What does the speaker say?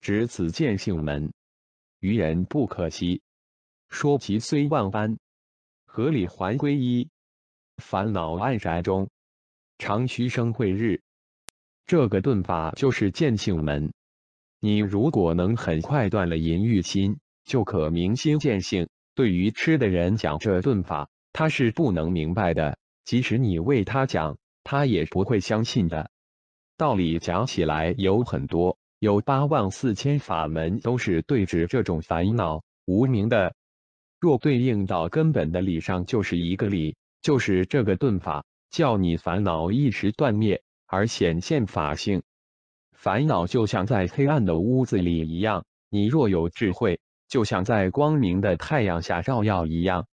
指此见性门，愚人不可惜。说其虽万般，合理还归一。烦恼暗宅中，常须生慧日。这个顿法就是见性门。你如果能很快断了淫欲心，就可明心见性。对于吃的人讲这顿法，他是不能明白的。即使你为他讲，他也不会相信的。道理讲起来有很多，有八万四千法门，都是对治这种烦恼无名的。若对应到根本的理上，就是一个理，就是这个顿法，叫你烦恼一时断灭，而显现法性。烦恼就像在黑暗的屋子里一样，你若有智慧，就像在光明的太阳下照耀一样。